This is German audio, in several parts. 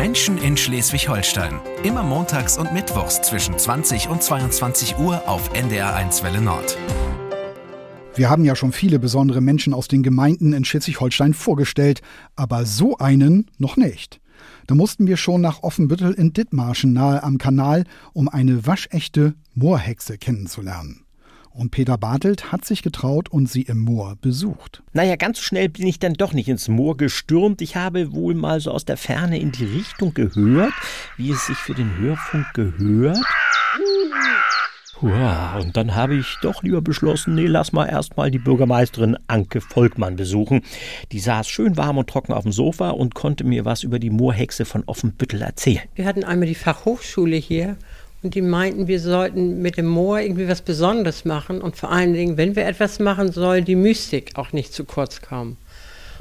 Menschen in Schleswig-Holstein. Immer montags und mittwochs zwischen 20 und 22 Uhr auf NDR1 Welle Nord. Wir haben ja schon viele besondere Menschen aus den Gemeinden in Schleswig-Holstein vorgestellt, aber so einen noch nicht. Da mussten wir schon nach Offenbüttel in Dithmarschen nahe am Kanal, um eine waschechte Moorhexe kennenzulernen. Und Peter Bartelt hat sich getraut und sie im Moor besucht. Naja, ganz so schnell bin ich dann doch nicht ins Moor gestürmt. Ich habe wohl mal so aus der Ferne in die Richtung gehört, wie es sich für den Hörfunk gehört. Ja, und dann habe ich doch lieber beschlossen, nee, lass mal erstmal die Bürgermeisterin Anke Volkmann besuchen. Die saß schön warm und trocken auf dem Sofa und konnte mir was über die Moorhexe von Offenbüttel erzählen. Wir hatten einmal die Fachhochschule hier und die meinten, wir sollten mit dem Moor irgendwie was Besonderes machen und vor allen Dingen, wenn wir etwas machen, soll die Mystik auch nicht zu kurz kommen.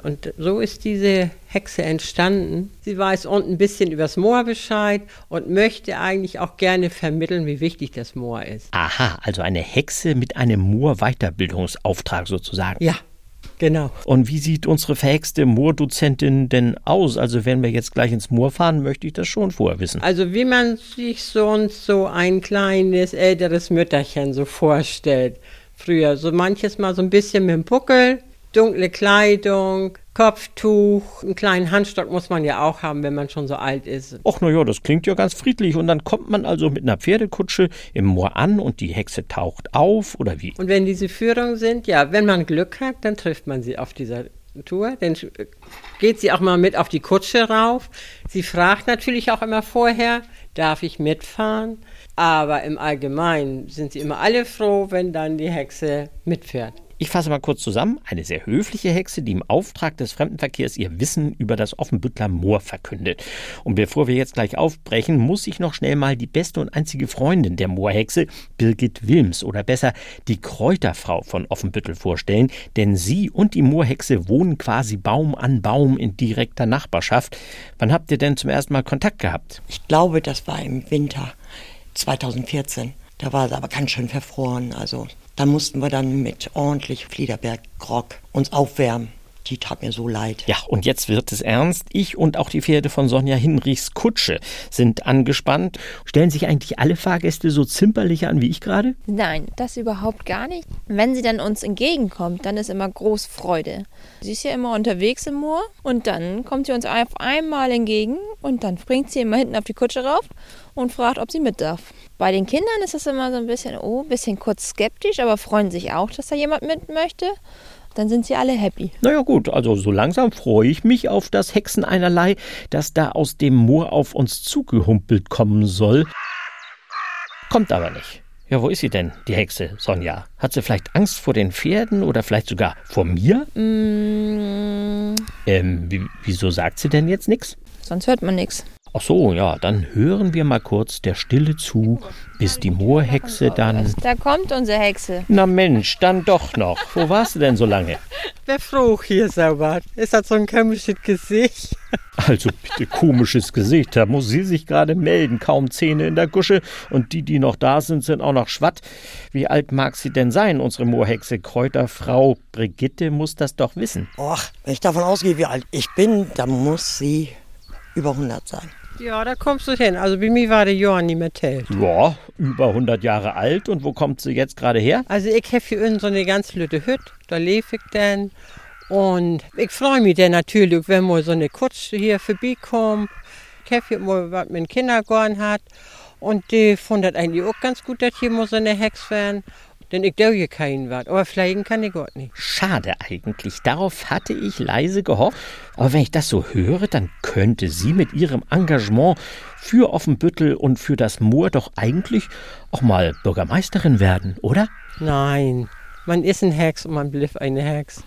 Und so ist diese Hexe entstanden. Sie weiß unten ein bisschen übers Moor Bescheid und möchte eigentlich auch gerne vermitteln, wie wichtig das Moor ist. Aha, also eine Hexe mit einem Moor-Weiterbildungsauftrag sozusagen. Ja, Genau. Und wie sieht unsere verhexte Moordozentin denn aus? Also wenn wir jetzt gleich ins Moor fahren, möchte ich das schon vorher wissen. Also wie man sich sonst so ein kleines, älteres Mütterchen so vorstellt. Früher so manches Mal so ein bisschen mit dem Buckel, dunkle Kleidung, Kopftuch, einen kleinen Handstock muss man ja auch haben, wenn man schon so alt ist. Ach naja, das klingt ja ganz friedlich. Und dann kommt man also mit einer Pferdekutsche im Moor an und die Hexe taucht auf, oder wie? Und wenn diese Führungen sind, ja, wenn man Glück hat, dann trifft man sie auf dieser Tour. Dann geht sie auch mal mit auf die Kutsche rauf. Sie fragt natürlich auch immer vorher, darf ich mitfahren? Aber im Allgemeinen sind sie immer alle froh, wenn dann die Hexe mitfährt. Ich fasse mal kurz zusammen. Eine sehr höfliche Hexe, die im Auftrag des Fremdenverkehrs ihr Wissen über das Offenbüttler Moor verkündet. Und bevor wir jetzt gleich aufbrechen, muss ich noch schnell mal die beste und einzige Freundin der Moorhexe, Birgit Wilms, oder besser die Kräuterfrau von Offenbüttel vorstellen, denn sie und die Moorhexe wohnen quasi Baum an Baum in direkter Nachbarschaft. Wann habt ihr denn zum ersten Mal Kontakt gehabt? Ich glaube, das war im Winter 2014. Da war es aber ganz schön verfroren. Also da mussten wir dann mit ordentlich Fliederberg-Grog uns aufwärmen. Die tat mir so leid. Ja, und jetzt wird es ernst. Ich und auch die Pferde von Sonja Hinrichs Kutsche sind angespannt. Stellen sich eigentlich alle Fahrgäste so zimperlich an wie ich gerade? Nein, das überhaupt gar nicht. Wenn sie dann uns entgegenkommt, dann ist immer groß Freude. Sie ist ja immer unterwegs im Moor und dann kommt sie uns auf einmal entgegen und dann springt sie immer hinten auf die Kutsche rauf und fragt, ob sie mit darf. Bei den Kindern ist das immer so ein bisschen, oh, ein bisschen kurz skeptisch, aber freuen sich auch, dass da jemand mit möchte dann sind sie alle happy. Naja gut, also so langsam freue ich mich auf das Hexen einerlei, das da aus dem Moor auf uns zugehumpelt kommen soll. Kommt aber nicht. Ja, wo ist sie denn, die Hexe, Sonja? Hat sie vielleicht Angst vor den Pferden oder vielleicht sogar vor mir? Mm. Ähm, wieso sagt sie denn jetzt nichts? Sonst hört man nichts. Ach so, ja, dann hören wir mal kurz der Stille zu, bis die Moorhexe dann. Da kommt unsere Hexe. Na Mensch, dann doch noch. Wo warst du denn so lange? Wer froh hier sauber? Ist das so ein komisches Gesicht? Also bitte komisches Gesicht, da muss sie sich gerade melden. Kaum Zähne in der Gusche und die, die noch da sind, sind auch noch schwatt. Wie alt mag sie denn sein, unsere Moorhexe? Kräuterfrau Brigitte muss das doch wissen. Och, wenn ich davon ausgehe, wie alt ich bin, dann muss sie über 100 sein. Ja, da kommst du hin. Also bei mir war der Johann nicht mehr tält. Ja, über 100 Jahre alt. Und wo kommt sie jetzt gerade her? Also ich habe hier unten so eine ganz lütte Hütte. Da lebe ich dann. Und ich freue mich dann natürlich, wenn mal so eine Kutsche hier vorbeikommt. Ich habe hier mal was mit dem Kindergarten hat. Und die fand das eigentlich auch ganz gut, dass hier mal so eine Hex werden. Denn ich darf hier keinen was. Aber fliegen kann ich Gott nicht. Schade eigentlich. Darauf hatte ich leise gehofft. Aber wenn ich das so höre, dann könnte sie mit ihrem Engagement für Offenbüttel und für das Moor doch eigentlich auch mal Bürgermeisterin werden, oder? Nein. Man ist ein Hex und man bleibt eine Hex.